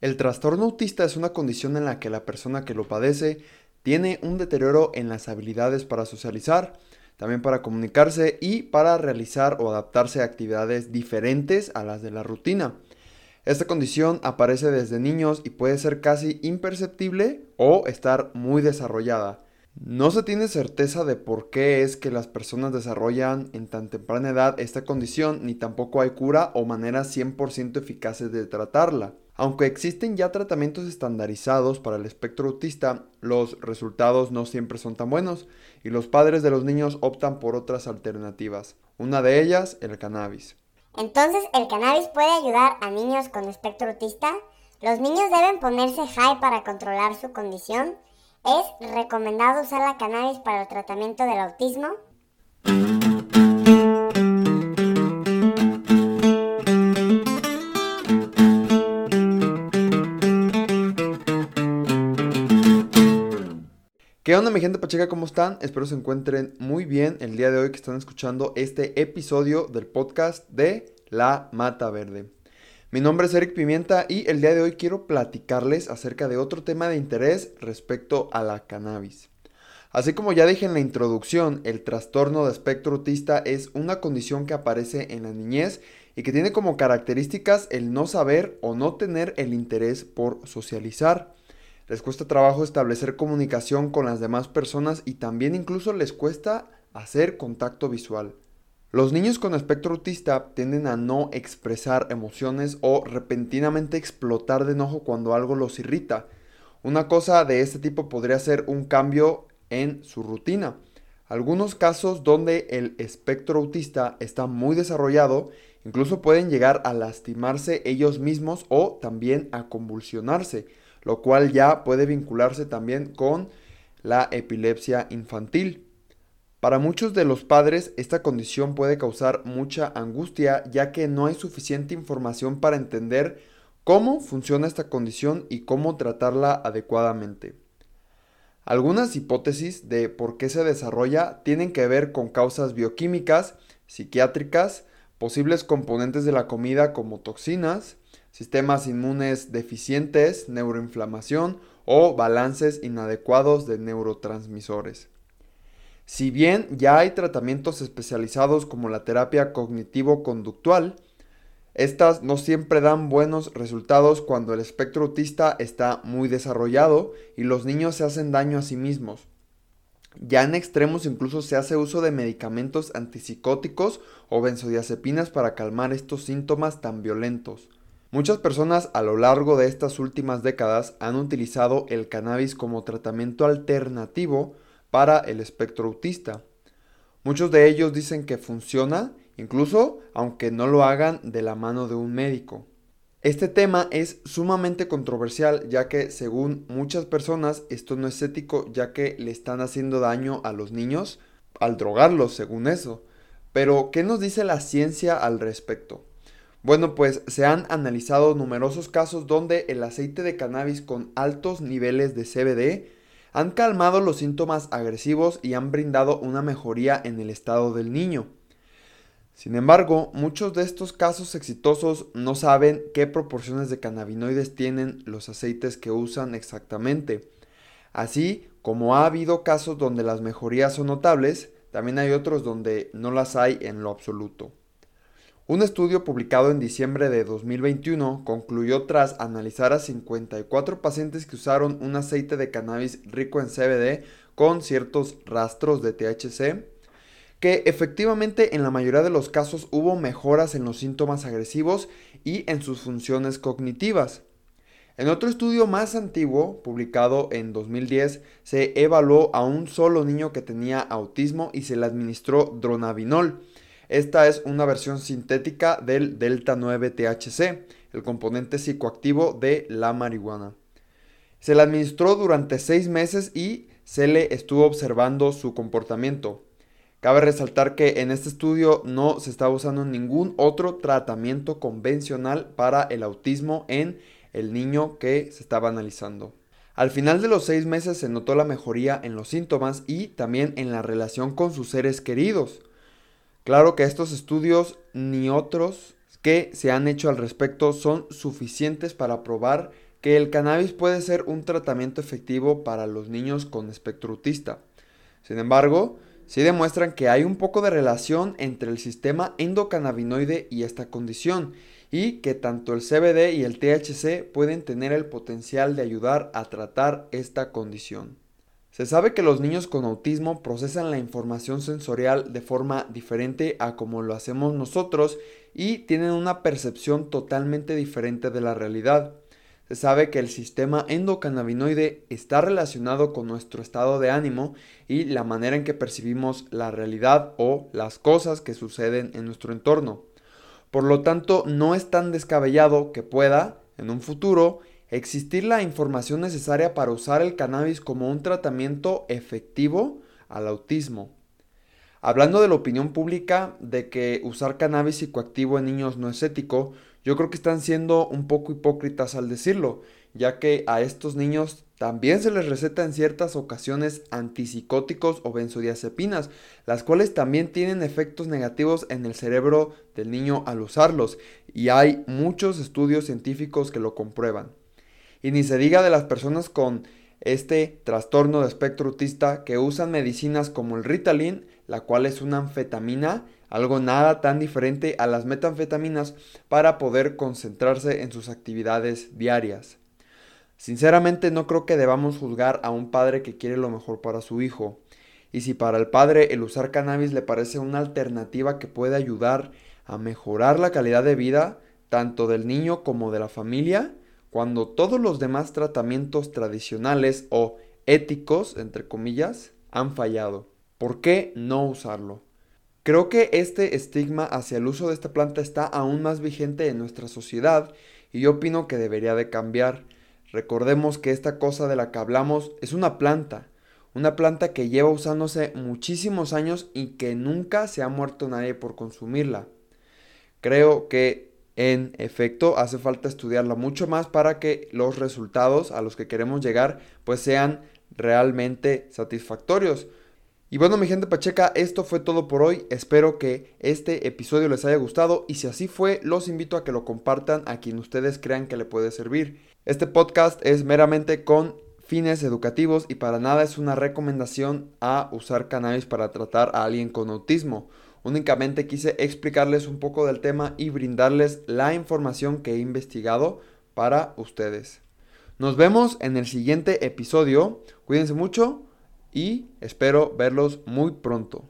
El trastorno autista es una condición en la que la persona que lo padece tiene un deterioro en las habilidades para socializar, también para comunicarse y para realizar o adaptarse a actividades diferentes a las de la rutina. Esta condición aparece desde niños y puede ser casi imperceptible o estar muy desarrollada. No se tiene certeza de por qué es que las personas desarrollan en tan temprana edad esta condición, ni tampoco hay cura o maneras 100% eficaces de tratarla. Aunque existen ya tratamientos estandarizados para el espectro autista, los resultados no siempre son tan buenos y los padres de los niños optan por otras alternativas. Una de ellas, el cannabis. Entonces, ¿el cannabis puede ayudar a niños con espectro autista? ¿Los niños deben ponerse high para controlar su condición? ¿Es recomendado usar la cannabis para el tratamiento del autismo? ¿Qué onda mi gente pacheca? ¿Cómo están? Espero se encuentren muy bien el día de hoy que están escuchando este episodio del podcast de La Mata Verde. Mi nombre es Eric Pimienta y el día de hoy quiero platicarles acerca de otro tema de interés respecto a la cannabis. Así como ya dije en la introducción, el trastorno de espectro autista es una condición que aparece en la niñez y que tiene como características el no saber o no tener el interés por socializar. Les cuesta trabajo establecer comunicación con las demás personas y también incluso les cuesta hacer contacto visual. Los niños con espectro autista tienden a no expresar emociones o repentinamente explotar de enojo cuando algo los irrita. Una cosa de este tipo podría ser un cambio en su rutina. Algunos casos donde el espectro autista está muy desarrollado incluso pueden llegar a lastimarse ellos mismos o también a convulsionarse lo cual ya puede vincularse también con la epilepsia infantil. Para muchos de los padres esta condición puede causar mucha angustia ya que no hay suficiente información para entender cómo funciona esta condición y cómo tratarla adecuadamente. Algunas hipótesis de por qué se desarrolla tienen que ver con causas bioquímicas, psiquiátricas, posibles componentes de la comida como toxinas, sistemas inmunes deficientes, neuroinflamación o balances inadecuados de neurotransmisores. Si bien ya hay tratamientos especializados como la terapia cognitivo-conductual, estas no siempre dan buenos resultados cuando el espectro autista está muy desarrollado y los niños se hacen daño a sí mismos. Ya en extremos incluso se hace uso de medicamentos antipsicóticos o benzodiazepinas para calmar estos síntomas tan violentos. Muchas personas a lo largo de estas últimas décadas han utilizado el cannabis como tratamiento alternativo para el espectro autista. Muchos de ellos dicen que funciona, incluso aunque no lo hagan de la mano de un médico. Este tema es sumamente controversial ya que según muchas personas esto no es ético ya que le están haciendo daño a los niños al drogarlos según eso. Pero, ¿qué nos dice la ciencia al respecto? Bueno, pues se han analizado numerosos casos donde el aceite de cannabis con altos niveles de CBD han calmado los síntomas agresivos y han brindado una mejoría en el estado del niño. Sin embargo, muchos de estos casos exitosos no saben qué proporciones de cannabinoides tienen los aceites que usan exactamente. Así como ha habido casos donde las mejorías son notables, también hay otros donde no las hay en lo absoluto. Un estudio publicado en diciembre de 2021 concluyó tras analizar a 54 pacientes que usaron un aceite de cannabis rico en CBD con ciertos rastros de THC, que efectivamente en la mayoría de los casos hubo mejoras en los síntomas agresivos y en sus funciones cognitivas. En otro estudio más antiguo, publicado en 2010, se evaluó a un solo niño que tenía autismo y se le administró dronabinol, esta es una versión sintética del delta 9 THC, el componente psicoactivo de la marihuana. Se le administró durante seis meses y se le estuvo observando su comportamiento. Cabe resaltar que en este estudio no se estaba usando ningún otro tratamiento convencional para el autismo en el niño que se estaba analizando. Al final de los seis meses se notó la mejoría en los síntomas y también en la relación con sus seres queridos. Claro que estos estudios ni otros que se han hecho al respecto son suficientes para probar que el cannabis puede ser un tratamiento efectivo para los niños con espectro autista. Sin embargo, sí demuestran que hay un poco de relación entre el sistema endocannabinoide y esta condición, y que tanto el CBD y el THC pueden tener el potencial de ayudar a tratar esta condición. Se sabe que los niños con autismo procesan la información sensorial de forma diferente a como lo hacemos nosotros y tienen una percepción totalmente diferente de la realidad. Se sabe que el sistema endocannabinoide está relacionado con nuestro estado de ánimo y la manera en que percibimos la realidad o las cosas que suceden en nuestro entorno. Por lo tanto, no es tan descabellado que pueda, en un futuro, existir la información necesaria para usar el cannabis como un tratamiento efectivo al autismo. Hablando de la opinión pública de que usar cannabis psicoactivo en niños no es ético, yo creo que están siendo un poco hipócritas al decirlo, ya que a estos niños también se les receta en ciertas ocasiones antipsicóticos o benzodiazepinas, las cuales también tienen efectos negativos en el cerebro del niño al usarlos, y hay muchos estudios científicos que lo comprueban. Y ni se diga de las personas con este trastorno de espectro autista que usan medicinas como el Ritalin, la cual es una anfetamina, algo nada tan diferente a las metanfetaminas para poder concentrarse en sus actividades diarias. Sinceramente no creo que debamos juzgar a un padre que quiere lo mejor para su hijo. Y si para el padre el usar cannabis le parece una alternativa que puede ayudar a mejorar la calidad de vida tanto del niño como de la familia, cuando todos los demás tratamientos tradicionales o éticos, entre comillas, han fallado. ¿Por qué no usarlo? Creo que este estigma hacia el uso de esta planta está aún más vigente en nuestra sociedad y yo opino que debería de cambiar. Recordemos que esta cosa de la que hablamos es una planta, una planta que lleva usándose muchísimos años y que nunca se ha muerto nadie por consumirla. Creo que en efecto, hace falta estudiarla mucho más para que los resultados a los que queremos llegar pues sean realmente satisfactorios. Y bueno, mi gente pacheca, esto fue todo por hoy. Espero que este episodio les haya gustado y si así fue, los invito a que lo compartan a quien ustedes crean que le puede servir. Este podcast es meramente con fines educativos y para nada es una recomendación a usar cannabis para tratar a alguien con autismo. Únicamente quise explicarles un poco del tema y brindarles la información que he investigado para ustedes. Nos vemos en el siguiente episodio. Cuídense mucho y espero verlos muy pronto.